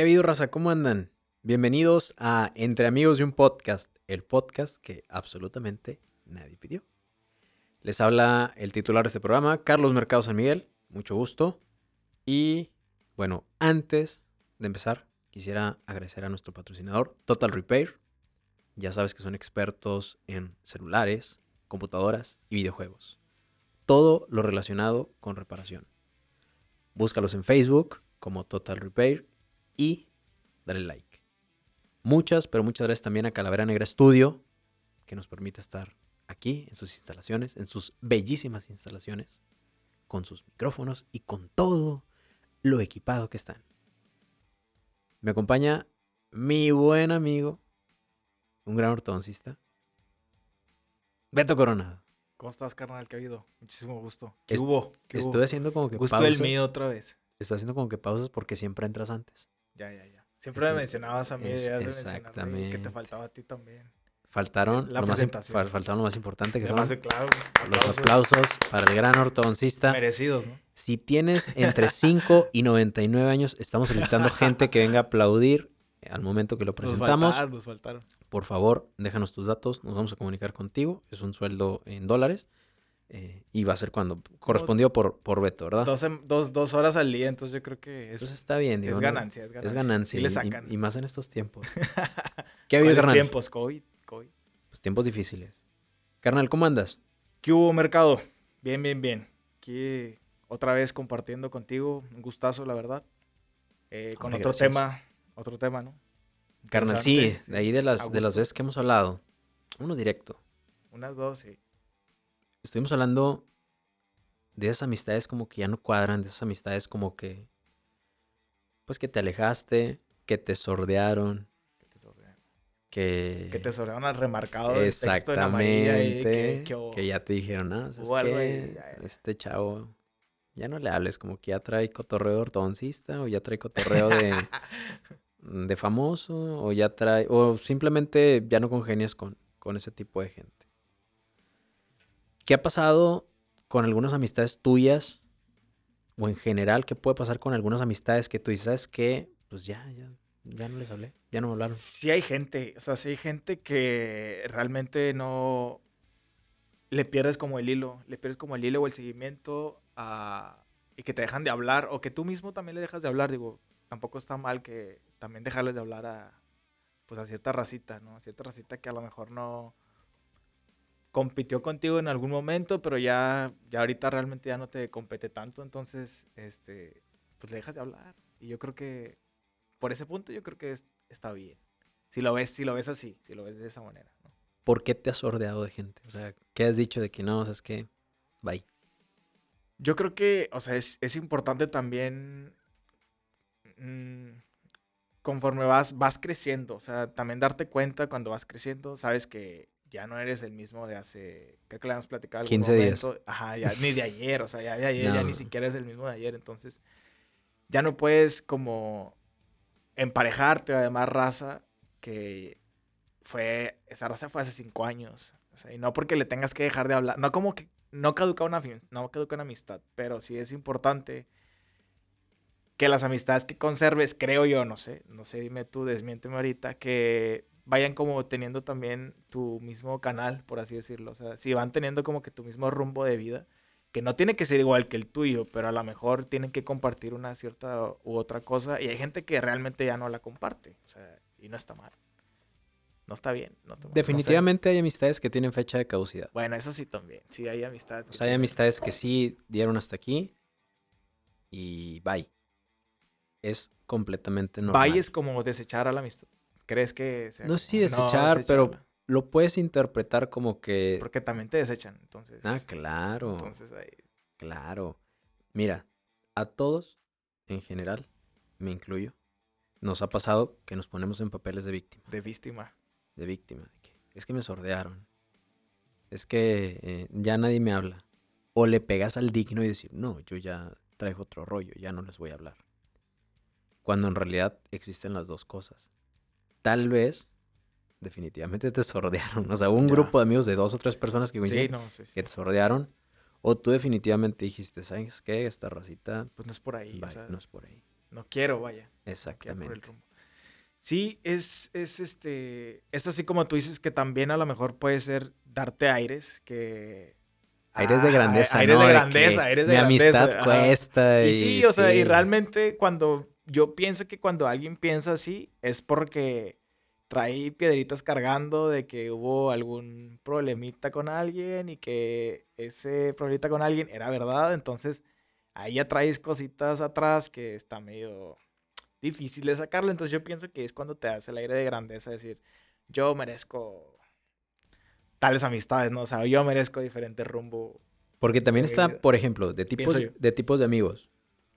¿Qué ha habido, raza? ¿Cómo andan? Bienvenidos a Entre Amigos de un Podcast, el podcast que absolutamente nadie pidió. Les habla el titular de este programa, Carlos Mercado San Miguel. Mucho gusto. Y bueno, antes de empezar, quisiera agradecer a nuestro patrocinador, Total Repair. Ya sabes que son expertos en celulares, computadoras y videojuegos. Todo lo relacionado con reparación. Búscalos en Facebook como Total Repair y dale like. Muchas, pero muchas gracias también a Calavera Negra Studio, que nos permite estar aquí en sus instalaciones, en sus bellísimas instalaciones, con sus micrófonos y con todo lo equipado que están. Me acompaña mi buen amigo, un gran ortodoncista, Beto Coronado. ¿Cómo estás, carnal? ¿Qué ha habido? Muchísimo gusto. ¿Qué Est- hubo? ¿Qué Estoy hubo? haciendo como que Gusto pausas. el mío otra vez. Estoy haciendo como que pausas porque siempre entras antes. Ya, ya, ya. Siempre me Entonces, mencionabas a mí, es- mencionaba ahí, que exactamente. te faltaba a ti también. Faltaron, La lo más, presentación. fal- faltaron lo más importante que Además son claro, los aplausos para el gran ortodoncista. merecidos, ¿no? Si tienes entre 5 y 99 años, estamos solicitando gente que venga a aplaudir al momento que lo Nos presentamos. faltaron, nos faltaron. Por favor, déjanos tus datos, nos vamos a comunicar contigo. Es un sueldo en dólares eh, y va a ser cuando correspondió por, por Beto, ¿verdad? Dos, em- dos, dos horas al día, entonces yo creo que es, Entonces está bien, digo, es ¿no? ganancia, es ganancia. Es ganancia. Sí le y- y- sacan. Y, más en estos tiempos. ¿Qué ha habido, ¿Cuáles carnal? tiempos? COVID, COVID. Pues tiempos difíciles. Carnal, ¿cómo andas? ¿Qué hubo, mercado? Bien, bien, bien. Aquí otra vez compartiendo contigo. Un gustazo, la verdad. Eh, con Hombre, otro gracias. tema, otro tema, ¿no? Carnal, sí, Interesante, de ahí de las, de las veces que hemos hablado. Uno directo. Unas dos, sí. Estuvimos hablando de esas amistades como que ya no cuadran, de esas amistades como que, pues que te alejaste, que te sordearon, Que te sordean. que... Que te sordearon al remarcado del texto en amarilla y Exactamente, que, que, que- ya te dijeron, ah, ¿sabes hubo algo qué? ahí, ya, ya". Este chavo, ya no le hables, como que ya trae cotorreo de ortodoncista o ya trae cotorreo de, de famoso o ya trae, o simplemente ya no congenias con, con ese tipo de gente. ¿Qué ha pasado con algunas amistades tuyas o en general qué puede pasar con algunas amistades que tú dices, ¿sabes qué? Pues ya, ya, ya no les hablé, ya no me hablaron. Sí hay gente, o sea, sí hay gente que realmente no le pierdes como el hilo, le pierdes como el hilo o el seguimiento y que te dejan de hablar o que tú mismo también le dejas de hablar, digo, tampoco está mal que también dejarles de hablar a pues a cierta racita, ¿no? A cierta racita que a lo mejor no compitió contigo en algún momento, pero ya ya ahorita realmente ya no te compete tanto, entonces este pues le dejas de hablar y yo creo que por ese punto yo creo que es- está bien. Si lo ves, si lo ves así, si lo ves de esa manera, ¿no? ¿Por qué te has sordeado de gente? O sea, ¿qué has dicho de que no, sabes qué? Bye. Yo creo que, o sea, es, es importante también mm, conforme vas, vas creciendo, o sea, también darte cuenta cuando vas creciendo, sabes que ya no eres el mismo de hace, creo que le hemos platicado. en algún 15 días. Ajá, ya, ni de ayer, o sea, ya de ayer, ya ni siquiera es el mismo de ayer, entonces ya no puedes como emparejarte, además, raza que fue, esa raza fue hace cinco años. O sea, y no porque le tengas que dejar de hablar, no como que no caduca una, no caduca una amistad, pero sí es importante que las amistades que conserves, creo yo, no sé, no sé, dime tú, desmiénteme ahorita, que vayan como teniendo también tu mismo canal, por así decirlo. O sea, si van teniendo como que tu mismo rumbo de vida, que no tiene que ser igual que el tuyo, pero a lo mejor tienen que compartir una cierta u otra cosa. Y hay gente que realmente ya no la comparte. O sea, y no está mal. No está bien. No está mal, no sé. Definitivamente hay amistades que tienen fecha de caducidad. Bueno, eso sí también. Sí, hay amistades. O sea, hay amistades que sí dieron hasta aquí y bye. Es completamente normal. Bye es como desechar a la amistad. ¿Crees que sea No sé si desechar, pero lo puedes interpretar como que... Porque también te desechan, entonces. Ah, claro, Entonces ahí. claro. Mira, a todos, en general, me incluyo, nos ha pasado que nos ponemos en papeles de víctima. De víctima. de víctima. es que me sordearon. Es que eh, ya nadie me habla. O le pegas al digno y decir, no, yo ya traigo otro rollo, ya no les voy a hablar. Cuando en realidad existen las dos cosas. Tal vez, definitivamente te sordearon. O sea, un Ya. grupo de amigos de dos o tres personas que Sí, coinciden no, sí, sí. que te sordearon. O tú definitivamente dijiste, ¿sabes qué? Esta racita Pues no es por ahí. o bye, sea, no es por ahí. No quiero, vaya. no quiero por el Exactamente. rumbo. Sí, es, es este. Esto así como tú dices que también a lo mejor puede ser darte aires, que. Aires de Ah, grandeza, Aires ¿no? de grandeza, aires de mi grandeza. amistad ajá. cuesta. Y sí, o sea, y sí. realmente cuando yo pienso que cuando alguien piensa así es porque trae piedritas cargando de que hubo algún problemita con alguien y que ese problemita con alguien era verdad, entonces ahí ya traes cositas atrás que está medio difícil de sacarle, entonces yo pienso que es cuando te hace el aire de grandeza decir, yo merezco tales amistades, ¿no? O sea, yo merezco diferente rumbo. Porque también está, por ejemplo, de tipos, de tipos de amigos.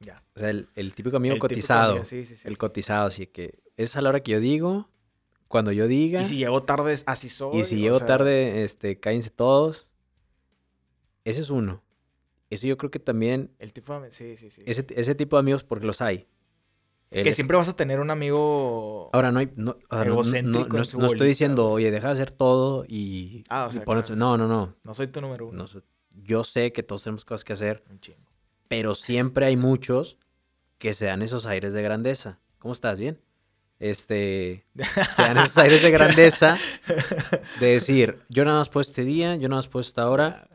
Ya. O sea, el, el típico amigo El típico cotizado. amigo, sí, sí, sí. El cotizado, así que es a la hora que yo digo, cuando yo diga. Y si llego tarde, así soy. Y si o llego sea, tarde, este, cállense todos. Ese es uno. Ese yo creo que también, El tipo de... Sí, sí, sí. ese, ese tipo de amigos, porque los hay. Que es- siempre vas a tener un amigo... Ahora, no hay, no, o sea, no- no- no- estoy diciendo, oye, deja de hacer todo y, Ah, o y sea, ponerte- claro. No, no, no. No soy tu número uno. No sé, Yo sé que todos tenemos cosas que hacer, Un chingo. Pero siempre hay muchos que se dan esos aires de grandeza. ¿Cómo estás? ¿Bien? Este, se dan esos aires de grandeza de decir, yo nada más puedo este día, yo nada más puedo esta hora.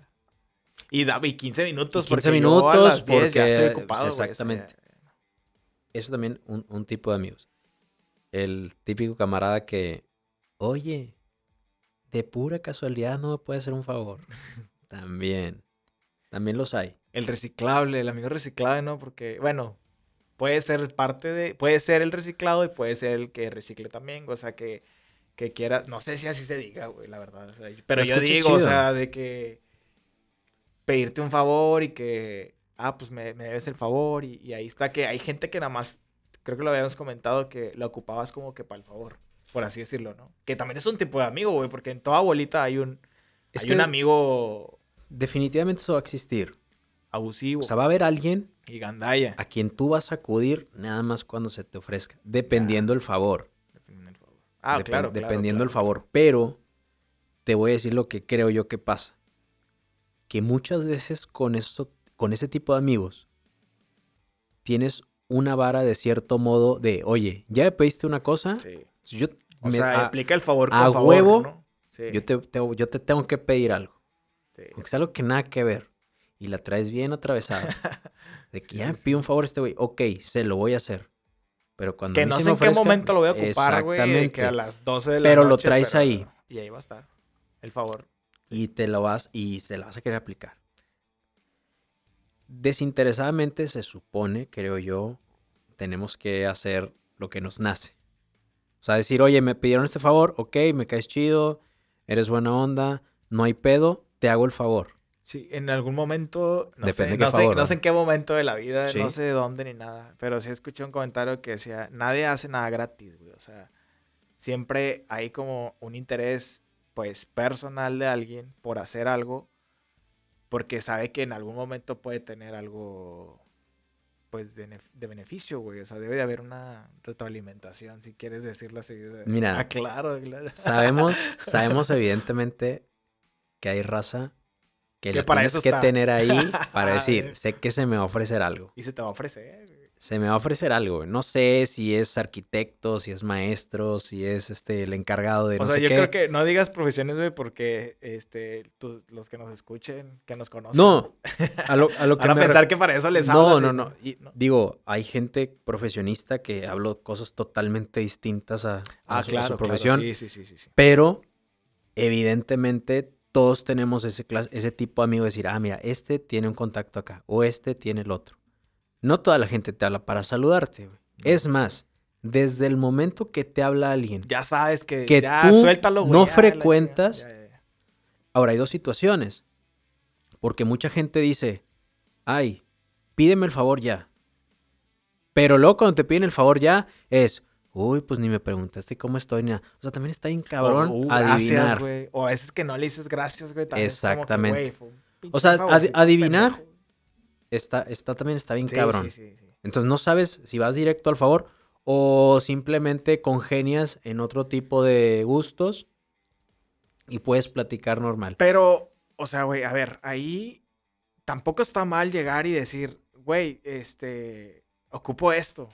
Y, y 15 minutos, Y 15 porque yo a minutos, las 10 ya estoy porque- ocupado, exactamente. Eso también un, un tipo de amigos. El típico camarada que, oye, de pura casualidad no me puede hacer un favor. También. También los hay. El reciclable, el amigo reciclable, ¿no? Porque, bueno, puede ser parte de... Puede ser el reciclado y puede ser el que recicle también, o sea, que, que quiera... No sé si así se diga, güey, la verdad. o sea, pero yo digo, o chido. sea, de que pedirte un favor y que, ah, pues me, me debes el favor y, y ahí está que hay gente que nada más, creo que lo habíamos comentado, que lo ocupabas como que para el favor, por así decirlo, ¿no? Que también es un tipo de amigo, güey, porque en toda bolita hay un, Es hay que un amigo definitivamente eso va a existir. Abusivo O sea, va a haber alguien y gandalla. a quien tú vas a acudir nada más cuando se te ofrezca, dependiendo el favor. Dependiendo del favor. Ah, claro, claro, Dependiendo el claro. favor. Pero te voy a decir lo que creo yo que pasa. Que muchas veces con, eso, con ese tipo de amigos tienes una vara de cierto modo de, oye, ya me pediste una cosa, Sí. yo, O me- sea, a- aplica el favor con a favor, huevo, ¿no? Sí, yo, te, te- yo te tengo que pedir algo. sí. Aunque sea algo que nada que ver. Y la traes bien atravesada. De que Sí, ya sí, pido un favor a este güey. Ok, se lo voy a hacer. Pero cuando Que a mí no se sé me en qué momento lo voy a ocupar, güey. Que a las 12 de la Pero lo noche, traes pero- ahí. Y ahí va a estar. El favor. y te lo vas y se la vas a querer aplicar. Desinteresadamente se supone, creo yo, tenemos que hacer lo que nos nace. O sea, decir, oye, me pidieron este favor, ok, me caes chido, eres buena onda, no hay pedo, te hago el favor. Sí, en algún momento. No Depende sé, qué no, sé, favor, no ¿no? sé en qué momento de la vida, Sí. no sé de dónde ni nada. Pero sí escuché un comentario que decía: nadie hace nada gratis, güey. O sea, siempre hay como un interés, pues, personal de alguien por hacer algo. Porque sabe que en algún momento puede tener algo, pues, de, de beneficio, güey. O sea, debe de haber una retroalimentación, si quieres decirlo así. Mira. Ah, claro, claro. Sabemos, sabemos evidentemente que hay raza que, Que para tienes eso que está. tener ahí para decir, sé que se me va a ofrecer algo. Y se te va a ofrecer. Se me va a ofrecer algo. No sé si es arquitecto, si es maestro, si es este el encargado de O no sea, sé yo qué. creo que no digas profesiones, güey, porque este, tú- los que nos escuchen, que nos conocen. No, a lo, a lo que a me pensar que para eso les No, y no, no. Y Digo, hay gente profesionista que habla cosas totalmente distintas a, a Ah, su, a su claro, claro, profesión. Sí, sí, sí, sí, sí. Pero, evidentemente, todos tenemos ese, ese tipo de amigo de decir, ah, mira, este tiene un contacto acá, o este tiene el otro. No toda la gente te habla para saludarte, güey. Es más, desde el momento que te habla alguien, Ya sabes que, Que ya, tú suéltalo, güey, no ya, frecuentas, ya. ahora hay dos situaciones. Porque mucha gente dice, ay, pídeme el favor ya. Pero luego cuando te piden el favor ya, es, uy, pues ni me preguntaste cómo estoy, ni nada. O sea, también está bien cabrón O, uh, adivinar. Gracias, güey. O a veces que no le dices gracias, güey. también es como que, Exactamente. O sea, adivinar pendejo. está, está también está bien Sí, cabrón. sí, sí, sí. Entonces no sabes si vas directo al favor o simplemente congenias en otro tipo de gustos y puedes platicar normal. Pero, o sea, güey, a ver, ahí tampoco está mal llegar y decir, güey, este, ocupo esto.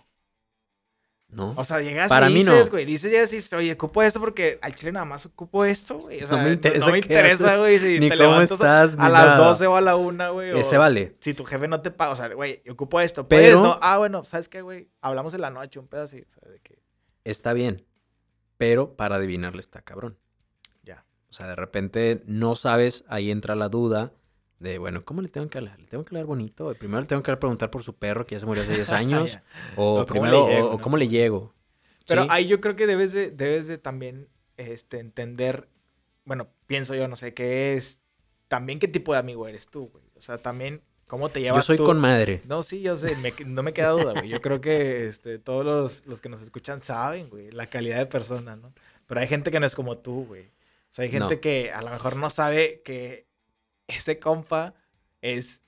No. O sea, llegas Para y mí no. dices, güey, dices ya dices, oye, ocupo esto porque al chile nada más ocupo esto, güey. O No me interesa no me interesa, güey, si ni te cómo a- estás, a, ni las nada. 12 o a la 1, güey. o Ese vale. Si tu jefe no te paga, o sea, güey, ocupo esto. Pero- no, ah, bueno, ¿sabes qué, güey? Hablamos en la noche, un pedazo así. De Está bien. Pero para adivinarle está cabrón. ya. O sea, de repente no sabes, ahí entra la duda de, bueno, ¿cómo le tengo que hablar? ¿Le tengo que hablar bonito? Primero le tengo que preguntar por su perro que ya se murió hace 10 años. O, O cómo primero, le llego, o- o ¿no? cómo le llego. Pero ¿Sí? ahí yo creo que debes de, debes de también este, entender, bueno, pienso yo, no sé, qué es, también qué tipo de amigo eres tú, güey. O sea, también cómo te llevas Yo soy tú. con madre. No, sí, yo sé, me- no me queda duda, güey. Yo creo que este, todos los, los que nos escuchan saben, güey, la calidad de persona, ¿no? Pero hay gente que no es como tú, güey. O sea, hay gente No. que a lo mejor no sabe que ese compa es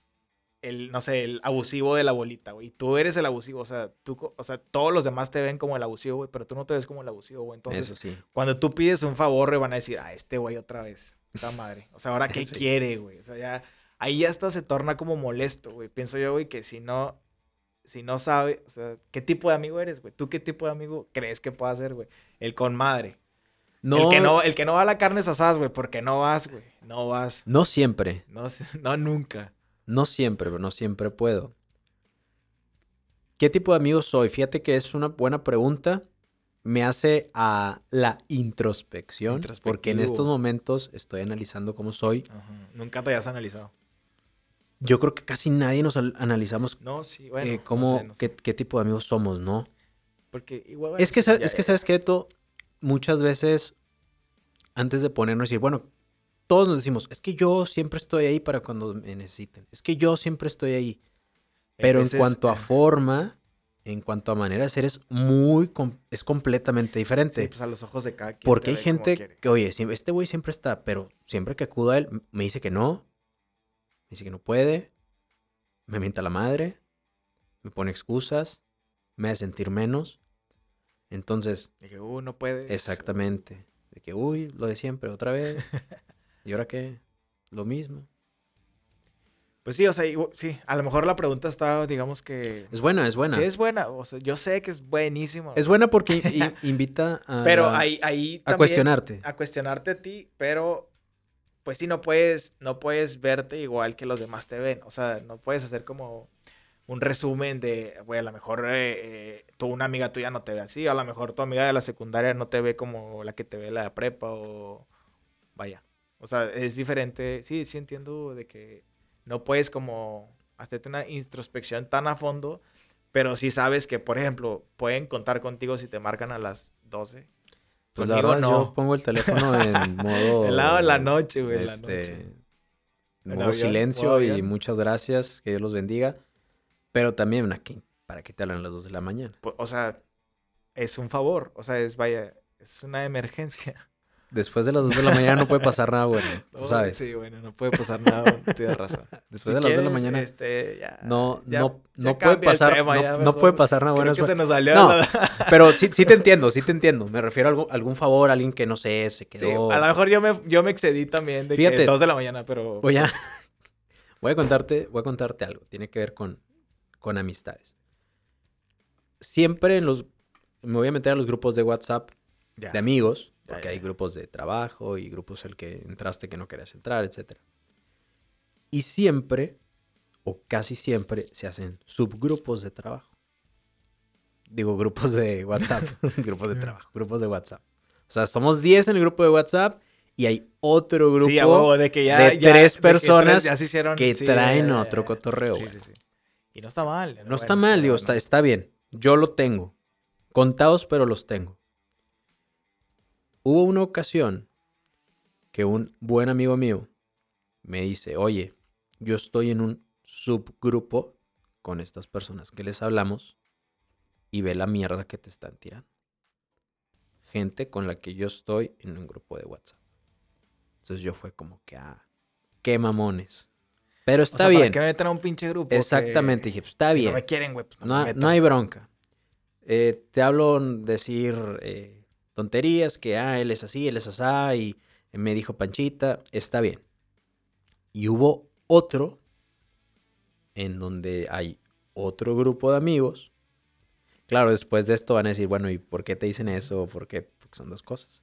el, no sé, el abusivo de la bolita, güey. Tú eres el abusivo, o sea, tú, o sea, todos los demás te ven como el abusivo, güey, pero tú no te ves como el abusivo, güey. Entonces, Eso sí. cuando tú pides un favor, güey, van a decir, ah, este güey otra vez. Esta madre. O sea, ahora qué Sí. quiere, güey. O sea, ya. Ahí ya hasta se torna como molesto, güey. Pienso yo, güey, que si no. Si no sabe, o sea, ¿qué tipo de amigo eres, güey? ¿Tú qué tipo de amigo crees que pueda ser, güey? El con madre. No, El que no, el que no va a la carne asadas, güey, porque no vas, güey. No vas. no siempre. No, nunca. No siempre, pero no siempre puedo. ¿Qué tipo de amigo soy? Fíjate que es una buena pregunta. Me hace a la introspección, porque en estos momentos estoy analizando cómo soy. Ajá. Nunca te hayas analizado. Yo creo que casi nadie nos al- analizamos No, sí, bueno. eh, no sé, no sé. qué, qué tipo de amigos somos, ¿no? Porque igual. Es que, ya- es que ya- ¿sabes qué, Beto? Muchas veces, antes de ponernos a decir, bueno, todos nos decimos, es que yo siempre estoy ahí para cuando me necesiten. Es que yo siempre estoy ahí. Pero en cuanto a eh, forma, en cuanto a manera de ser, es muy, es completamente diferente. Sí, pues a los ojos de cada quien. Porque hay gente que, oye, este güey siempre está, pero siempre que acudo a él, me dice que no, me dice que no puede, me mienta la madre, me pone excusas, me hace sentir menos. Entonces, Dije, uh, no puedes. exactamente, de que, uy, lo de siempre, otra vez, ¿y ahora qué? Lo mismo. Pues sí, o sea, sí, a lo mejor la pregunta está, digamos que... Es buena, es buena. Sí, es buena, o sea, yo sé que es buenísimo. Es buena porque invita a, Pero la- ahí, ahí a cuestionarte. A cuestionarte a ti, pero pues sí, no puedes, no puedes verte igual que los demás te ven. O sea, no puedes hacer como un resumen de, güey, a lo mejor eh, eh, tú, una amiga tuya no te ve así, a lo mejor tu amiga de la secundaria no te ve como la que te ve la de prepa o vaya. O sea, es diferente. Sí, sí entiendo de que no puedes como hacerte una introspección tan a fondo, pero sí sabes que, por ejemplo, pueden contar contigo si te marcan a las 12. Pues la Conmigo verdad, no. yo pongo el teléfono en modo... El lado de la noche, güey, en la este, noche. en modo avión, silencio modo y muchas gracias, que Dios los bendiga. Pero también aquí, para que te hablan a las 2 de la mañana. O sea, es un favor. O sea, es, vaya, es una emergencia. Después de las 2 de la mañana no puede pasar nada bueno, tú Oh, sabes. Sí, bueno, no puede pasar nada. Tienes razón. Después Si de las 2 de la mañana este, ya- no, ya- no, ya no puede pasar, tema, no, no puede pasar nada bueno. Después. se nos salió No, la- Pero sí, sí te entiendo, sí te entiendo. Me refiero a algún, algún favor, alguien que no sé, se Sí, quedó. a lo mejor yo me, yo me excedí también de Fíjate. que dos de la mañana, pero... Voy a, voy a contarte, voy a contarte algo. Tiene que ver con, con amistades. Siempre en los, me voy a meter a los grupos de WhatsApp de amigos, porque hay grupos de trabajo y grupos el que entraste que no querías entrar, etc. Y siempre, o casi siempre, se hacen subgrupos de trabajo. Digo, grupos de WhatsApp, grupos de trabajo, grupos de WhatsApp. O sea, somos 10 en el grupo de WhatsApp y hay otro grupo Sí, de que ya... de ya- tres de que personas ya se hicieron... que sí, traen otro cotorreo, Sí, güey. sí, sí. Y no está mal. No está mal, digo, está, está bien. Yo lo tengo. Contados, pero los tengo. Hubo una ocasión que un buen amigo mío me dice, oye, yo estoy en un subgrupo con estas personas que les hablamos y ve la mierda que te están tirando. Gente con la que yo estoy en un grupo de WhatsApp. Entonces yo fue como que, ah, qué mamones. Pero está ¿Para bien. qué me meten a un pinche grupo? que- Exactamente, dije, pues está si bien. no me quieren, güey, pues no, hay bronca. Eh, te hablo decir eh, tonterías, que ah, él es así, él es asá, y me dijo Panchita, está bien. Y hubo otro en donde hay otro grupo de amigos Claro, después de esto van a decir, bueno, ¿y por qué te dicen eso? ¿Por qué? Porque son dos cosas.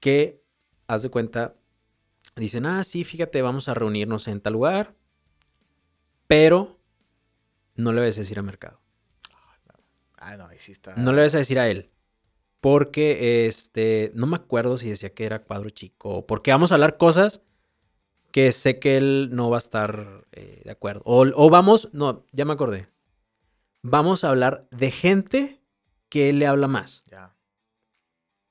Que, haz de cuenta, dicen, ah, sí, fíjate, vamos a reunirnos en tal lugar, pero no le vas a decir a mercado. Ah, no, ahí sí está. No le vas a decir a él. Porque, este, no me acuerdo si decía que era cuadro chico, porque vamos a hablar cosas que sé que él no va a estar eh, de acuerdo. O, o vamos, no, ya me acordé. Vamos a hablar de gente que él le habla más. Ya.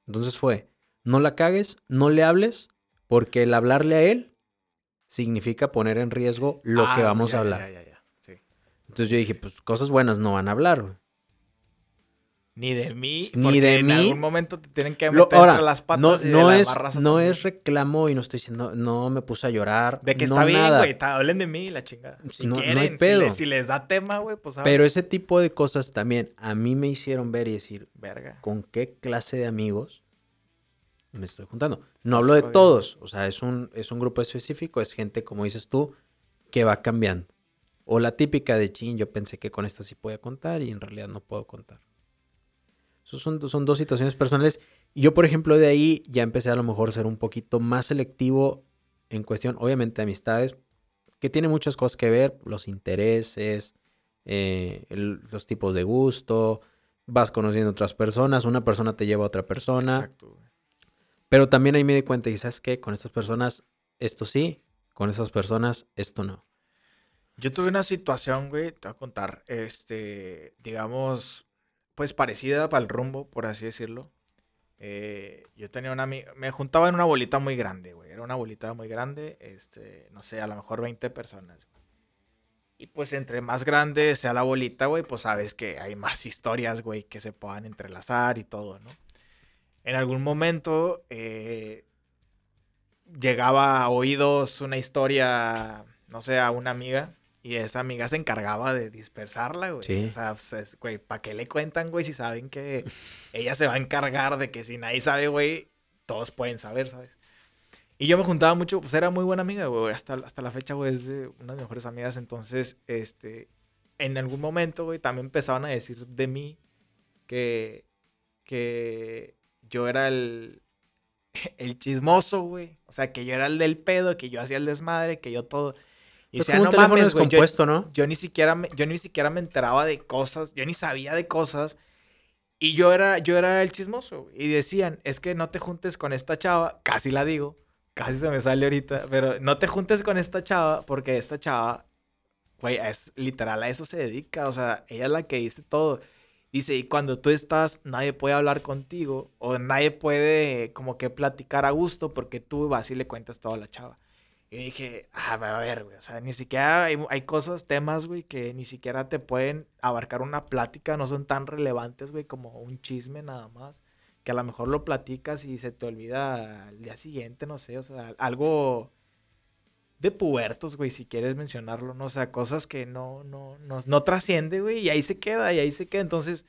Entonces fue, no la cagues, no le hables, porque el hablarle a él significa poner en riesgo lo que Ah, vamos ya, a hablar. ya, ya, ya, sí. Entonces yo dije, pues cosas buenas no van a hablar. güey. Ni de mí, Ni porque de en mí. algún momento te tienen que Lo- meter ahora, entre las patas no, y de no la es, raza no es reclamo y no estoy diciendo, no me puse a llorar. De que no está bien, güey, hablen de mí, la chingada. Si No- no hay quieren, si pedo. les- Si, les da tema, güey, pues hablen. Pero ese tipo de cosas también a mí me hicieron ver y decir, Verga. ¿con qué clase de amigos me estoy juntando? No hablo de todos, o sea, es un, es un grupo específico, es gente, como dices tú, que va cambiando. O la típica de chin, yo pensé que con esto sí podía contar y en realidad no puedo contar. Esos son, son dos situaciones personales. Yo, por ejemplo, de ahí ya empecé a lo mejor a ser un poquito más selectivo en cuestión, obviamente, de amistades, que tiene muchas cosas que ver, los intereses, eh, el- los tipos de gusto, vas conociendo otras personas, una persona te lleva a otra persona, Exacto. Pero también ahí me di cuenta y ¿sabes qué? Con estas personas esto sí, con esas personas esto no. Yo tuve una situación, güey, te voy a contar, este, digamos, pues parecida para el rumbo, por así decirlo. Eh, yo tenía una me juntaba en una bolita muy grande, güey, era una bolita muy grande, este, no sé, a lo mejor 20 personas. Y pues entre más grande sea la bolita, güey, pues sabes que hay más historias, güey, que se puedan entrelazar y todo, ¿no? En algún momento eh, llegaba a oídos una historia, no sé, a una amiga. Y esa amiga se encargaba de dispersarla, güey. Sí. O sea, pues, es, güey, ¿para qué le cuentan, güey? Si saben que ella se va a encargar de que si nadie sabe, güey, todos pueden saber, ¿sabes? Y yo me juntaba mucho, pues era muy buena amiga, güey. Hasta, hasta la fecha, güey, es de una de mis mejores amigas. Entonces, este, en algún momento, güey, también empezaban a decir de mí que, que yo era el, el chismoso, güey. O sea, que yo era el del pedo, que yo hacía el desmadre, que yo todo. Y Es decía, como un "No teléfono mames, güey, yo- ¿no? yo ni siquiera me, yo ni siquiera me enteraba de cosas, yo ni sabía de cosas. Y yo era, yo era el chismoso. Y decían, es que no te juntes con esta chava, casi la digo, casi se me sale ahorita, pero no te juntes con esta chava porque esta chava, güey, es literal a eso se dedica, o sea, ella es la que dice todo. Dice, y cuando tú estás, nadie puede hablar contigo o nadie puede como que platicar a gusto porque tú vas y le cuentas todo a la chava. Y dije, ah, a ver, güey, o sea, ni siquiera hay, hay cosas, temas, güey, que ni siquiera te pueden abarcar una plática, no son tan relevantes, güey, como un chisme nada más, que a lo mejor lo platicas y se te olvida al día siguiente, no sé, o sea, algo de pubertos, güey, si quieres mencionarlo, ¿no? O sea, cosas que no, no, no, no trasciende, güey, y ahí se queda, y ahí se queda, entonces,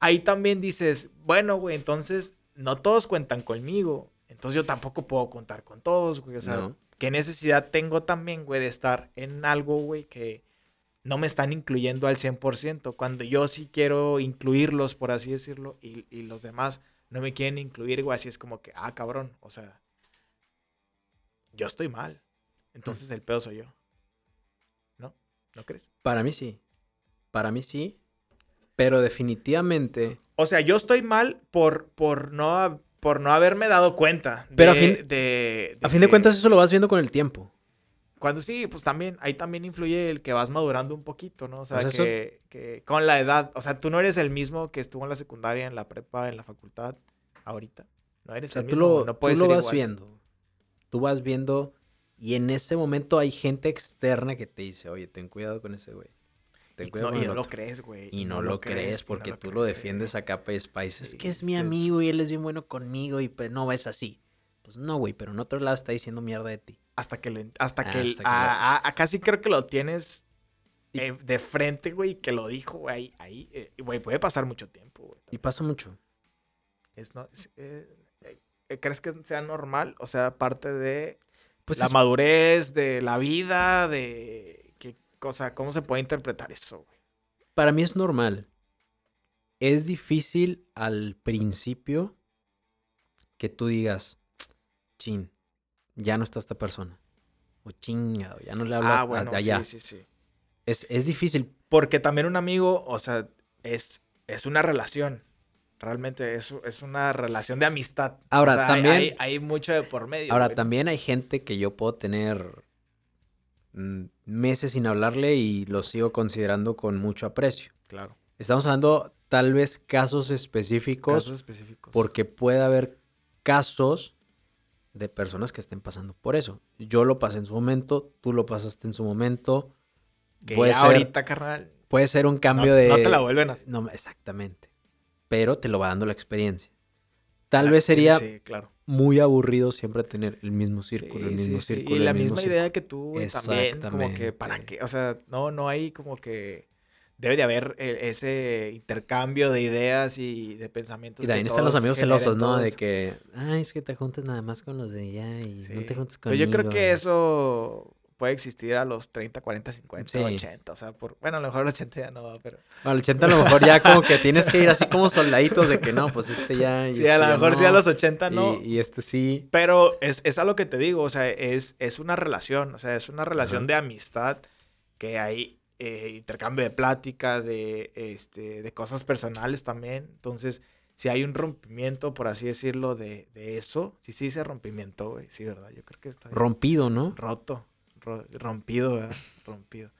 ahí también dices, bueno, güey, entonces, no todos cuentan conmigo, entonces yo tampoco puedo contar con todos, güey, o sea, No. ¿Qué necesidad tengo también, güey, de estar en algo, güey, que no me están incluyendo al 100%? Cuando yo sí quiero incluirlos, por así decirlo, y, y los demás no me quieren incluir, güey, así es como que, ah, cabrón, o sea, yo estoy mal. Entonces el pedo soy yo. ¿No? ¿No crees? Para mí sí. Para mí sí. Pero definitivamente. O sea, yo estoy mal por, por, no, por no haberme dado cuenta. De, Pero a fin- de, A fin de cuentas, eso lo vas viendo con el tiempo. Cuando sí, pues también, ahí también influye el que vas madurando un poquito, ¿no? O sea, eso- que, que con la edad, o sea, tú no eres el mismo que estuvo en la secundaria, en la prepa, en la facultad, ahorita. No O eres sea, el tú mismo, lo, tú lo vas igual. viendo. Tú vas viendo. Y en ese momento hay gente externa que te dice, oye, ten cuidado con ese güey. Ten Y cuidado no, con y no lo otro". crees, güey. Y no, lo crees no porque lo tú lo defiendes sí. a capa y espada. es que es mi amigo y él es bien bueno conmigo y pues no es así. Pues no, güey, pero en otro lado está diciendo mierda de ti. Hasta que, le- hasta que, Ah, hasta que a- lo- a- a- casi creo que lo tienes eh, de frente, güey, que lo dijo, güey, ahí, eh, güey, puede pasar mucho tiempo, güey. Y pasa mucho. Es no- es, eh, ¿Crees que sea normal? O sea, parte de Pues la es- madurez, de la vida, de qué cosa, cómo se puede interpretar eso, güey. para mí es normal. es difícil al principio que tú digas, chin, ya no está esta persona. O chingado, ya no le hablo Ah, bueno, allá. sí, sí, sí. Es, es difícil. Porque también un amigo, o sea, es, es una relación. Realmente es, es una relación de amistad. Ahora, O sea, hay- también- Hay, hay mucho de por medio. Ahora, güey. también hay gente que yo puedo tener mm, meses sin hablarle y lo sigo considerando con mucho aprecio. Claro. Estamos hablando tal vez casos específicos Casos específicos. porque puede haber casos de personas que estén pasando por eso. Yo lo pasé en su momento, tú lo pasaste en su momento. que puede ser- ahorita, carnal. Puede ser un No, cambio de... no te la vuelven a hacer. No, exactamente. Pero te lo va dando la experiencia. Tal Ah, vez sería Sí, claro. muy aburrido siempre tener el mismo círculo, Sí, el mismo sí. círculo. Y el la mismo misma círculo. idea que tú, también. Como que, ¿para qué? O sea, no, no hay como que... Debe de haber eh, ese intercambio de ideas y de pensamientos. Y también están los amigos celosos, ¿no? De que, ay, es que te juntas nada más con los de allá y no te juntas Pero conmigo. yo creo que eso puede existir a los 30, 40, 50, Sí. 80. O sea, por, bueno, a lo mejor a los 80 ya no va, pero... Al 80 a lo mejor ya como que tienes que ir así como soldaditos de que no, pues este ya. y Sí, este a lo mejor sí a no, los 80 no. Y, y este sí. Pero es, es a lo que te digo, o sea, es, es una relación, o sea, es una relación Ajá. de amistad que hay eh, intercambio de plática, de, este, de cosas personales también. Entonces, si hay un rompimiento, por así decirlo, de, de eso, sí se dice rompimiento, güey, sí, ¿verdad? Yo creo que está bien. Rompido, ¿no? roto, ro- rompido, ¿verdad? rompido.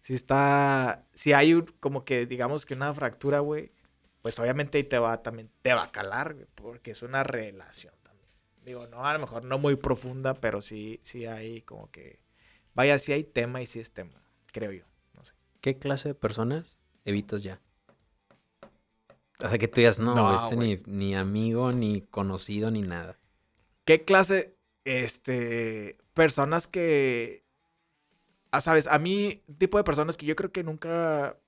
Si está, si hay un- como que digamos que una fractura, güey, pues obviamente ahí te va también, te va a calar, güey, porque es una relación también. Digo, no, a lo mejor no muy profunda, pero sí, sí hay como que, vaya, sí hay tema y sí es tema, creo yo, no sé. ¿Qué clase de personas evitas ya? O sea, que tú digas, no, No, este ni, ni amigo, ni conocido, ni nada. ¿Qué clase, este, personas que, sabes, a mí, tipo de personas que yo creo que nunca,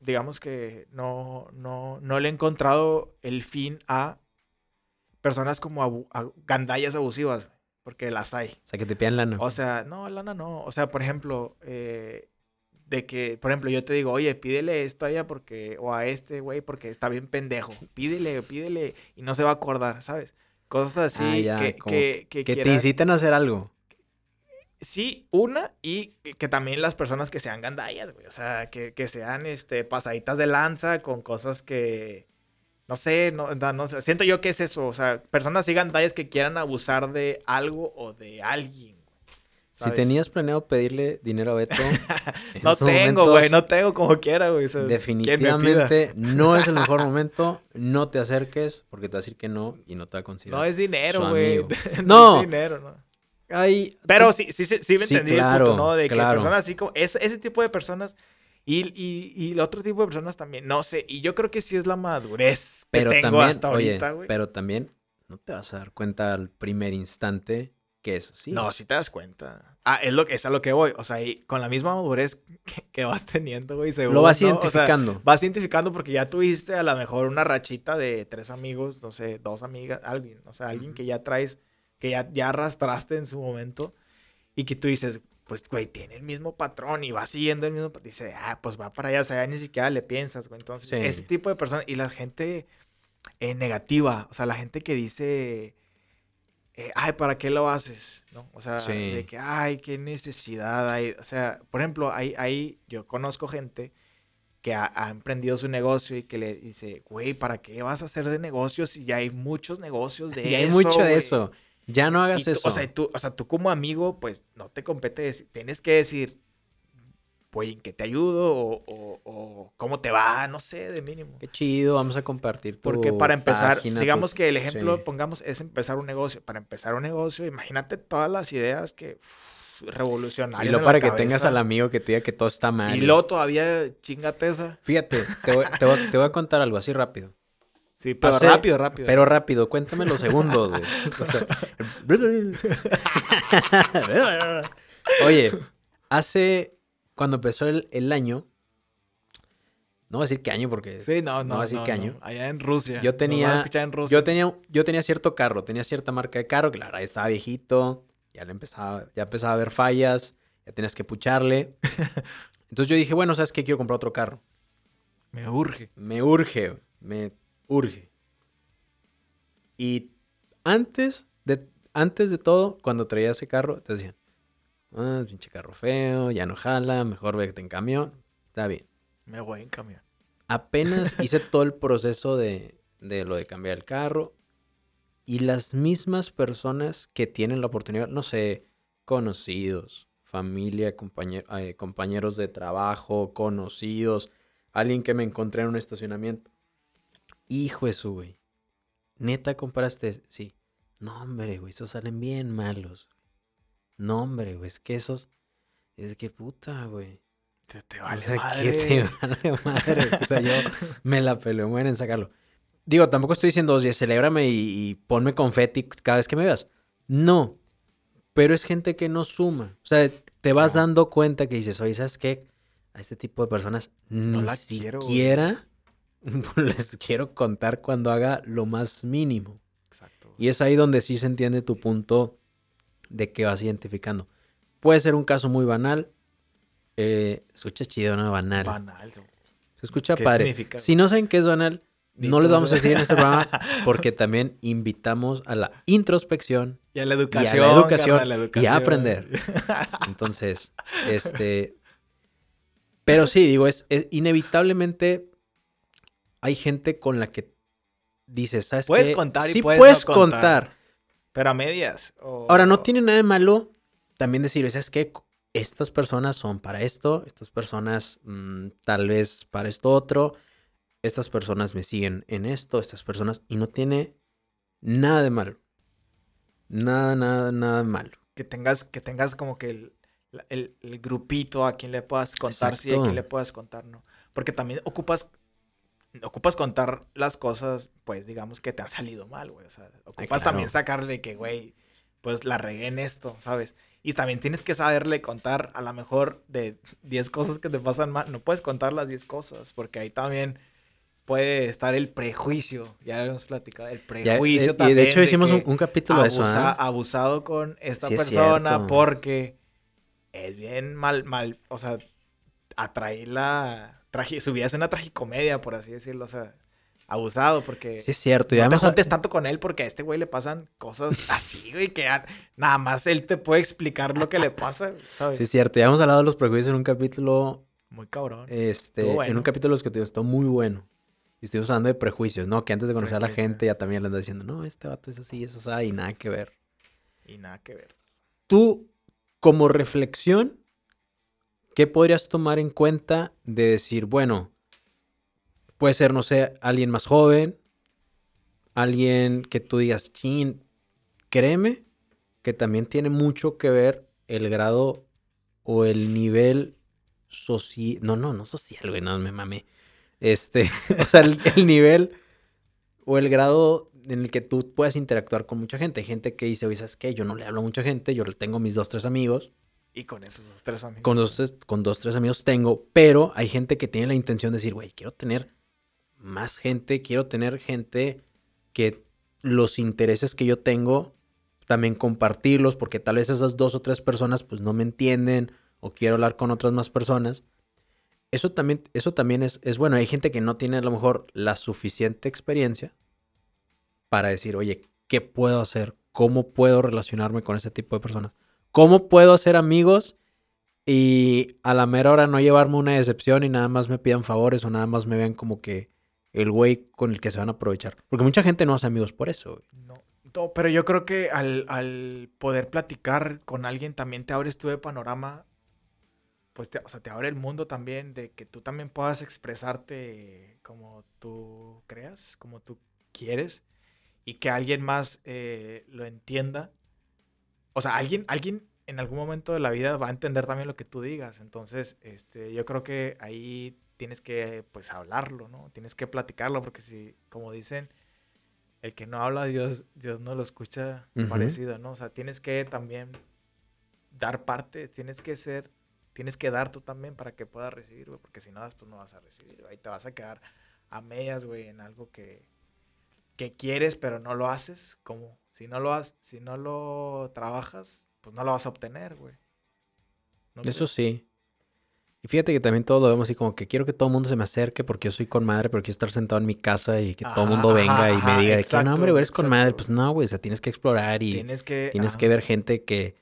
digamos que no, no, no le he encontrado el fin a personas como abu- a gandallas abusivas, porque las hay. O sea, que te pidan lana. O sea, no, lana no. O sea, por ejemplo, eh, de que, por ejemplo, yo te digo, oye, pídele esto a ella porque, o a este güey porque está bien pendejo. Pídele, pídele y no se va a acordar, ¿sabes? Cosas así Ah, ya, que, que, que que te inciten a hacer algo. Sí, una, y que- también las personas que sean gandallas, güey. O sea, que, que sean este, pasaditas de lanza con cosas que. No sé, no, no, no sé. Siento yo que es eso. O sea, personas así gandallas que quieran abusar de algo o de alguien. Si tenías planeado pedirle dinero a Beto, No tengo, güey, no tengo como quiera, güey. o sea. Definitivamente no es el mejor momento. No te acerques porque te va a decir que no y no te va a considerar. No es dinero, güey. No. es dinero, no. Hay, Pero sí, sí, sí, sí me Sí, entendí el claro, punto, ¿no? De que claro. personas así como... Ese, ese tipo de personas y, y, y el otro tipo de personas también. No sé, y yo creo que sí es la madurez pero que tengo también, hasta ahorita, güey. pero también no te vas a dar cuenta al primer instante que es así. No, si te das cuenta. Ah, es, lo es a lo que voy. O sea, y con la misma madurez que, que vas teniendo, güey, según, Lo vas ¿no? O sea, identificando. vas identificando porque ya tuviste a lo mejor una rachita de tres amigos, no sé, dos amigas, alguien, o sea, alguien Ujú. que ya traes, que ya, ya arrastraste en su momento y que tú dices, pues, güey, tiene el mismo patrón y va siguiendo el mismo patrón. Dice, ah, pues va para allá, o sea, ya ni siquiera le piensas, güey. Entonces, Sí. ese tipo de personas y la gente eh, negativa, o sea, la gente que dice, eh, ay, ¿para qué lo haces? ¿No? O sea, Sí. de que, ay, qué necesidad hay. O sea, por ejemplo, ahí, ahí yo conozco gente que ha, ha emprendido su negocio y que le dice, güey, ¿para qué vas a hacer de negocios si ya hay muchos negocios de Y hay eso, mucho de güey?" eso. Ya no Y hagas tú- eso. O sea, tú, o sea, tú como amigo, pues no te compete decir, tienes que decir, pues, ¿en qué te ayudo? O, o- o cómo te va, no sé, de mínimo. Qué chido, vamos a compartir tu Porque para empezar, página, tu- digamos que el ejemplo, Sí. pongamos, es empezar un negocio. Para empezar un negocio, imagínate todas las ideas que Y revolucionarias. lo en la para que tengas al amigo que te diga que todo está mal. Y luego todavía chingate esa. Fíjate, te voy, te voy- te voy a contar algo así rápido. Sí, pero rápido, rápido. Pero rápido, cuéntame los segundos, güey. O sea, Oye, hace. Cuando empezó el, el año. No voy a decir qué año porque. sí, no, no no, voy a decir no, qué no. año. Allá en Rusia. Yo tenía- en Rusia. Yo tenía, yo tenía cierto carro, tenía cierta marca de carro, que la verdad estaba viejito, ya le empezaba, ya empezaba a haber fallas, ya tenías que pucharle. Entonces yo dije, bueno, ¿sabes qué? Quiero comprar otro carro. Me urge. Me urge, Me urge. Y antes de, antes de todo, cuando traía ese carro, te decían, ah, pinche carro feo, ya no jala, mejor vete en camión. Está bien. Me voy en camión. Apenas hice todo el proceso de, de lo de cambiar el carro. Y las mismas personas que tienen la oportunidad, no sé, conocidos, familia, eh, compañeros de trabajo, conocidos, alguien que me encontré en un estacionamiento. Hijo de su, güey. Neta, compraste. Sí. No, hombre, güey, esos salen bien malos. No, hombre, güey, es que esos. Es que puta, güey. Te, te O vale sea, madre. ¿qué te vale madre? O sea, yo me la peleo, mueren en sacarlo. Digo, tampoco estoy diciendo, oye, celébrame y, y ponme confeti cada vez que me veas. No. Pero es gente que no suma. O sea, te vas No. dando cuenta que dices, oye, ¿sabes qué? A este tipo de personas No ni la quiero, siquiera les quiero contar cuando haga lo más mínimo. Exacto. Y es ahí donde sí se entiende tu punto de que vas identificando. Puede ser un caso muy banal. Eh, escucha chido, ¿no? Banal. Banal. Se escucha ¿Qué padre. significa? Si no saben qué es banal, Ni no les vamos a decir en este programa porque también invitamos a la introspección Y a la y a educación. la educación carnal, la y a educación. aprender. Entonces, este... Pero sí, digo, es, es- inevitablemente hay gente con la que dices, ¿sabes Puedes qué? contar y sí puedes puedes no contar. contar. Pero a medias. o- Ahora, no tiene nada de malo también decir, ¿sabes qué? Estas personas son para esto, estas personas mm, tal vez para esto otro, estas personas me siguen en esto, estas personas, y no tiene nada de malo. Nada, nada, nada de malo. Que tengas, que tengas como que el, la- el- el grupito a quien le puedas contar, sí, a Exacto. quien le puedas contar, ¿no? Porque también ocupas, ocupas contar las cosas, pues, digamos, que te han salido mal, güey. O sea, ocupas claro. también sacarle que, güey, pues la regué en esto, ¿sabes? Y también tienes que saberle contar a lo mejor de 10 cosas que te pasan mal. No puedes contar las 10 cosas, porque ahí también puede estar el prejuicio. Ya lo hemos platicado, el Ya, prejuicio eh, y también. de hecho hicimos un, un capítulo de eso, abusa- ¿ah? abusado con esta Sí, persona porque es bien mal, mal, o sea, atraí la, tragi- su vida es una tragicomedia, por así decirlo, o sea, abusado porque Sí es cierto. no ya te a- juntes tanto con él porque a este güey le pasan cosas así, güey, que a- nada más él te puede explicar lo que le pasa, ¿sabes? Sí es cierto, ya hemos hablado de los prejuicios en un capítulo, Muy cabrón. este, en un capítulo de los que te estuvo muy bueno. Y estuvimos hablando de prejuicios, ¿no? Que antes de conocer a la gente ya también le andas diciendo, no, este vato es así, eso así, y nada que ver. Y nada que ver. tú, como reflexión, ¿qué podrías tomar en cuenta de decir, bueno, puede ser, no sé, alguien más joven, alguien que tú digas, chin, créeme que también tiene mucho que ver el grado o el nivel social, no, no, no social, güey, no me mamé. Este, o sea, el, el nivel o el grado en el que tú puedas interactuar con mucha gente. Gente que dice, oye, ¿sabes qué? Yo no le hablo a mucha gente, yo tengo mis dos, tres amigos. Y con esos dos, tres amigos. Con dos, con dos, tres amigos tengo, pero hay gente que tiene la intención de decir, güey, quiero tener más gente, quiero tener gente que los intereses que yo tengo también compartirlos, porque tal vez esas dos o tres personas pues no me entienden o quiero hablar con otras más personas. Eso también, eso también es, es bueno. Hay gente que no tiene a lo mejor la suficiente experiencia para decir, oye, ¿qué puedo hacer? ¿Cómo puedo relacionarme con ese tipo de personas? ¿Cómo puedo hacer amigos y a la mera hora no llevarme una decepción y nada más me pidan favores o nada más me vean como que el güey con el que se van a aprovechar? Porque mucha gente no hace amigos por eso. No, pero yo creo que al, al poder platicar con alguien también te abres tú de panorama, pues te, o sea, te abre el mundo también de que tú también puedas expresarte como tú creas, como tú quieres, y que alguien más eh, lo entienda. O sea, alguien, alguien en algún momento de la vida va a entender también lo que tú digas. Entonces, este, yo creo que ahí tienes que, pues, hablarlo, ¿no? Tienes que platicarlo, porque si, como dicen, el que no habla, Dios, Dios no lo escucha parecido, ¿no? O sea, tienes que también dar parte, tienes que ser, tienes que dar tú también para que puedas recibir, güey, porque si no das, pues no vas a recibir, güey. Ahí te vas a quedar a medias, güey, en algo que, que quieres, pero no lo haces, como si no lo has, si no lo trabajas, pues no lo vas a obtener, güey. ¿No Eso crees? sí. Y fíjate que también todos lo vemos así como que quiero que todo el mundo se me acerque porque yo soy con madre, pero quiero estar sentado en mi casa y que todo el mundo venga ajá, y me diga de que no, hombre, eres con madre. Pues no, güey, o sea, tienes que explorar y Tienes que... tienes que ver gente que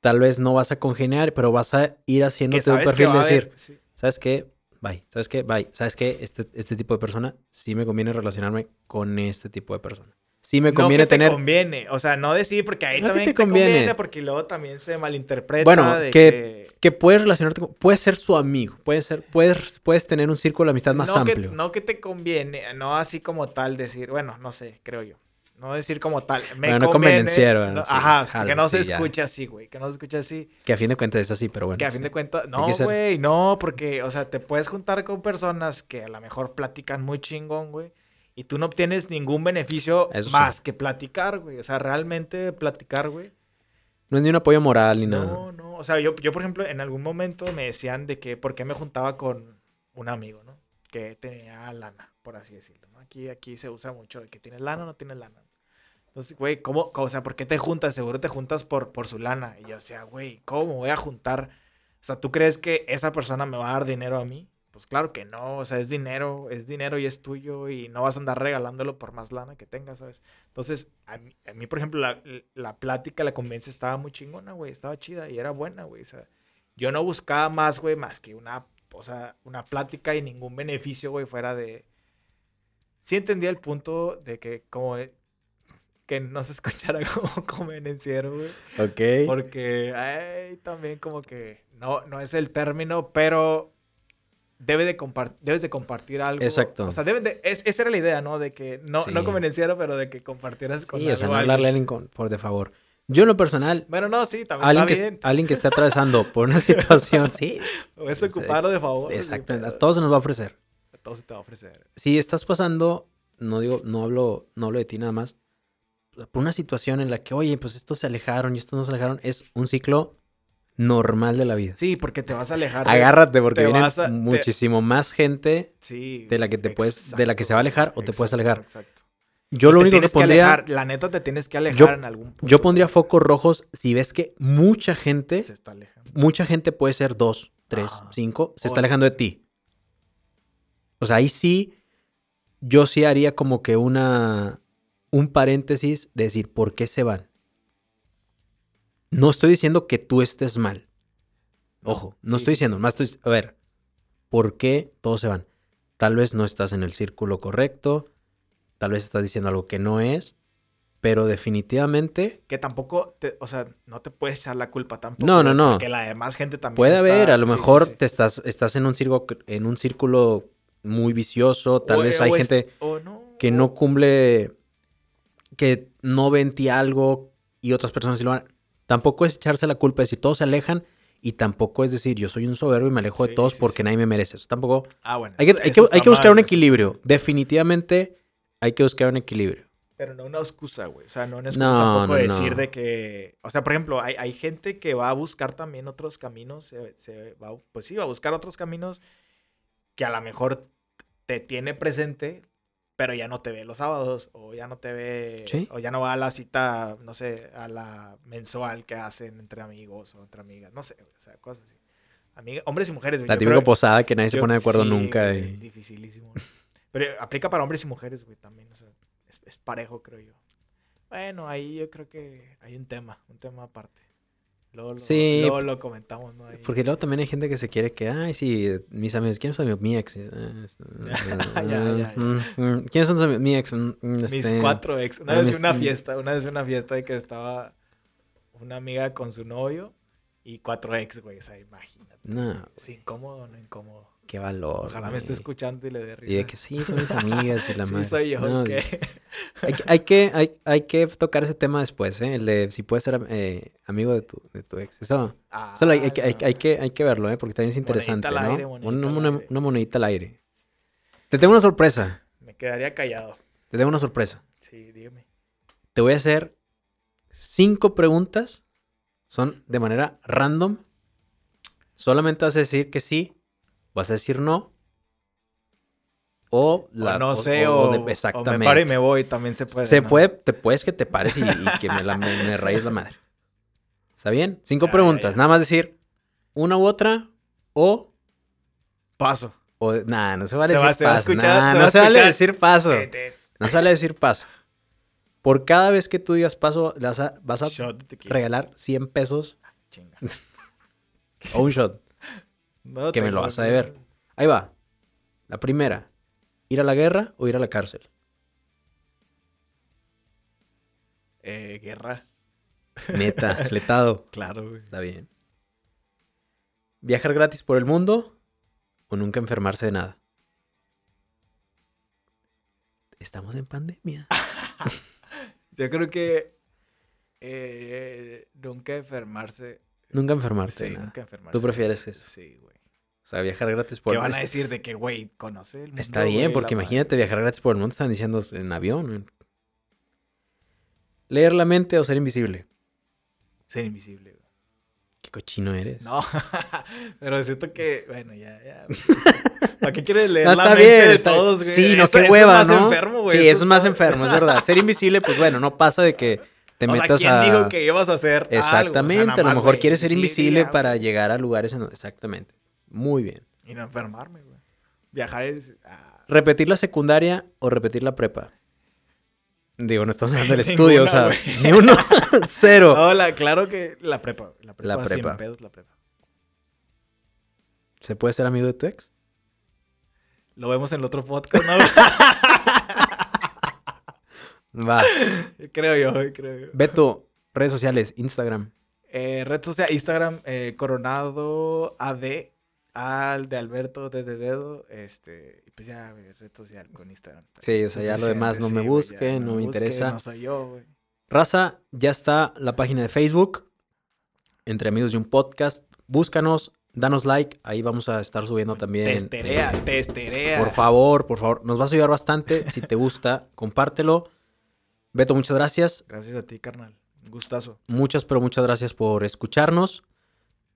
tal vez no vas a congeniar, pero vas a ir haciéndote un perfil de decir, haber... sí. ¿sabes qué? Bye. ¿Sabes qué? Bye. ¿Sabes qué? Este, este tipo de persona sí me conviene relacionarme con este tipo de persona. Sí me No conviene que te tener... conviene, o sea, no decir porque ahí No que también te te conviene. conviene. porque luego también se malinterpreta Bueno, de que- que puedes relacionarte con... Puedes ser su amigo. Puedes, ser, puedes, puedes tener un círculo de amistad más no amplio. Que, no que te conviene, no así como tal decir, bueno, no sé, creo yo. No decir como tal. Me Bueno, no conviene, convenenciero, no- sí, ajá, jalo, que no se sí, ya. escuche así, güey. Que no se escuche así. Que a fin de cuentas es así, pero bueno. que a fin sí. de cuentas, que no, ser- güey, no, porque, o sea, te puedes juntar con personas que a lo mejor platican muy chingón, güey. Y tú no obtienes ningún beneficio Eso sí. más que platicar, güey. O sea, realmente platicar, güey. No es ni un apoyo moral ni nada. No, no. O sea, yo, yo, por ejemplo, en algún momento me decían de que por qué me juntaba con un amigo, ¿no? Que tenía lana, por así decirlo, ¿no? Aquí, aquí se usa mucho de que tienes lana o no tienes lana. Entonces, güey, ¿cómo? O sea, ¿por qué te juntas? Seguro te juntas por, por su lana. Y yo decía, güey, ¿cómo voy a juntar? O sea, ¿tú crees que esa persona me va a dar dinero a mí? Pues claro que no, o sea, es dinero, es dinero y es tuyo y no vas a andar regalándolo por más lana que tengas, ¿sabes? Entonces, a mí, a mí, por ejemplo, la, la plática, la conveniencia estaba muy chingona, güey, estaba chida y era buena, güey, o sea, yo no buscaba más, güey, más que una, o sea, una plática y ningún beneficio, güey, fuera de... Sí entendía el punto de que como... Que no se escuchara como convenenciero, güey. Ok. Porque ay, también como que no, no es el término, pero debe de debes de compartir algo. Exacto. O sea, deben de, es- esa era la idea, ¿no? De que no, Sí. no convenenciera, pero de que compartieras con Sí, o sea, no hablarle a alguien. con- por de favor. Yo en lo personal, Bueno, no, sí, también alguien que, está es- bien. alguien que esté atravesando por una situación, sí, O es ocuparlo de favor. exactamente, a todo. todos se nos va a ofrecer. A todos se te va a ofrecer. Si estás pasando, no digo, no hablo, no hablo de ti nada más, por una situación en la que, oye, pues estos se alejaron y estos no se alejaron, es un ciclo normal de la vida. Sí, porque te vas a alejar. de- Agárrate porque viene te- muchísimo más gente. Sí. de la que te puedes- de la que se va a alejar o te puedes alejar. Exacto. Yo lo te único que pondría, alejar, la neta te tienes que alejar Yo- en algún punto. yo pondría focos rojos si ves que mucha gente, Se está alejando. mucha gente puede ser dos, tres, Ajá. cinco, se está alejando de ti. O sea, ahí sí, yo sí haría como que una, un paréntesis de decir, ¿por qué se van? No estoy diciendo que tú estés mal. Ojo, no sí, estoy diciendo, más estoy, a ver, ¿por qué todos se van? Tal vez no estás en el círculo correcto, tal vez estás diciendo algo que no es, pero definitivamente que tampoco, te, o sea, no te puedes echar la culpa tampoco. No, no, no. Porque la demás gente también puede está- haber, a lo sí, mejor sí. te estás, estás en un círculo, en un círculo muy vicioso, tal O- vez o hay gente no, que o- no cumple, que no ve en ti algo y otras personas sí lo van. Tampoco es echarse la culpa de si todos se alejan y tampoco es decir yo soy un soberbio y me alejo de todos sí, porque sí. nadie me merece. Eso tampoco. Ah, bueno. Hay que, eso- hay que, hay que buscar mal, un equilibrio. Definitivamente hay que buscar un equilibrio. Pero no una excusa, güey. O sea, no una excusa No, tampoco no, decir no. de que... O sea, por ejemplo, hay, hay gente que va a buscar también otros caminos. Se, se va, pues sí, va a buscar otros caminos que a lo mejor te tiene presente, pero ya no te ve los sábados. O ya no te ve... Sí. O ya no va a la cita, no sé, a la mensual que hacen entre amigos o entre amigas. No sé, o sea, cosas así. Amiga, hombres y mujeres. La típica posada que nadie se pone de acuerdo sí, nunca. güey, y- Dificilísimo. güey. Pero aplica para hombres y mujeres, güey, también. O sea, es, es parejo, creo yo. Bueno, ahí yo creo que hay un tema, un tema aparte. Luego, lo- Sí, luego lo comentamos, ¿no? Ahí. Porque luego también hay gente que se quiere que, ay, sí, mis amigos, ¿quiénes son mi, ex? Eh, mm, mm, ¿Quiénes son mi- ex? Mm, mm, Mis este, cuatro ex. Una ah, vez mis- una fiesta, una vez una fiesta de que estaba una amiga con su novio y cuatro ex, güey. O sea, imagínate. No, ¿Es incómodo o no incómodo? Qué valor. Ojalá me esté escuchando y le dé risa. Y de que sí, son mis amigas y la sí, madre. soy yo. No, ¿qué? hay, que- hay que, hay, hay que tocar ese tema después, ¿eh? El de si puedes ser eh, amigo de tu, de tu ex. Eso, eso lo hay, que- hay, Ah, hay que, hay que verlo, ¿eh? Porque también es Monedita interesante, al ¿no? aire, monedita una, al una- aire. una monedita al aire. Te tengo una sorpresa. Me quedaría callado. Te tengo una sorpresa. Sí, dígame. Te voy a hacer cinco preguntas. Son de manera random. Solamente vas a decir que sí, vas a decir no. O, la, o no sé, o, o o de- me exactamente. paro y me voy, también se puede. Se ¿no? puede, te puedes que te pares y, y que me, la, me, me rayes la madre. ¿Está bien? Cinco Ya, preguntas. ya. Nada más decir una u otra o Paso. O, nah, no se vale Se va- decir se va a paso. escuchar, nah, se va no se vale decir paso. Te- te- No se vale decir paso. Por cada vez que tú digas paso, vas a, vas regalar 100 pesos Chinga. o un shot. No Que me lo vas a deber. Ahí va. La primera. ¿Ir a la guerra o ir a la cárcel? Eh, guerra. Neta, fletado. Claro, güey. Está bien. ¿Viajar gratis por el mundo o nunca enfermarse de nada? Estamos en pandemia. Yo creo que eh, nunca enfermarse. Nunca enfermarse de Sí, nada. nunca enfermarse. ¿Tú prefieres eso? Sí, güey. O sea, viajar gratis por ¿Qué el van a mundo. decir de que, güey, conoce el mundo? Está bien, güey, porque la imagínate madre? viajar gratis por el mundo, están diciendo en avión. Leer la mente o ser invisible. Ser invisible, güey. Qué cochino eres. No, pero siento que, bueno, ya, ya. ¿Para qué quieres leer No, la está mente bien, de está bien. todos, güey? Sí, no, Eso- qué eso hueva, es más ¿no? enfermo, güey. sí, eso es más enfermo, es verdad. Ser invisible, pues bueno, no pasa de que te o sea, metas ¿quién a... dijo que ibas a hacer algo? O sea, Exactamente, a lo mejor güey, quieres ser invisible para llegar a lugares en... Exactamente. Muy bien. Y no enfermarme, güey. Viajar es... ah, ¿Repetir la secundaria o repetir la prepa? Digo, no estamos hablando del estudio, o sea, ni uno, cero. Hola, claro que la prepa. La prepa, La prepa. pedos, la prepa. ¿Se puede ser amigo de tu ex? Lo vemos en el otro podcast, ¿no? Va. creo yo, creo yo. Beto, redes sociales, Instagram. Eh, red social, Instagram, eh, Coronado AD, al de Alberto desde dedo, este, y pues ya, güey, red social con Instagram. Sí, o sea, ya lo demás no me sí, busquen, no me interesa. No soy yo, güey. Raza, ya está la página de Facebook, Entre Amigos de un Podcast. Búscanos, danos like, ahí vamos a estar subiendo también. Testerea, eh, testerea. Por favor, por favor, nos vas a ayudar bastante. Si te gusta, compártelo. Beto, muchas gracias. Gracias a ti, carnal. Un gustazo. Muchas, pero muchas gracias por escucharnos.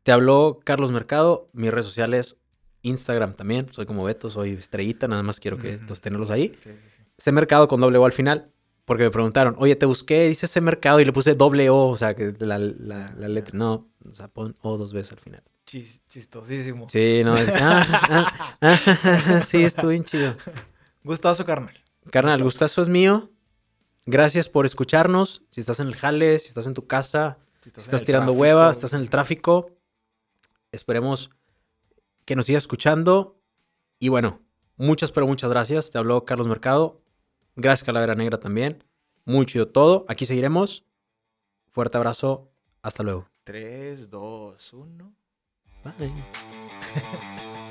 Te habló Carlos Mercado, mis redes sociales, Instagram también. Soy como Beto, soy estrellita, nada más quiero que los tenerlos ahí. Sí, sí, sí. Ese mercado con doble O al final, porque me preguntaron, oye, te busqué, dice ese mercado y le puse doble O, o sea, que la, la- la letra. No, o sea, pon O dos veces al final. Chis- chistosísimo. Sí, no, es. ah, ah, ah, sí, estuvo bien chido. Gustazo, carnal. Carnal, Gustazo. gustazo es mío. Gracias por escucharnos. Si estás en el jale, si estás en tu casa, Si estás tirando tráfico, hueva, estás en el tráfico, esperemos que nos sigas escuchando. Y bueno, muchas, pero muchas gracias. Te habló Carlos Mercado. Gracias, Calavera Negra también. Muy chido todo. Aquí seguiremos. Fuerte abrazo. Hasta luego. 3, 2, 1. Bye.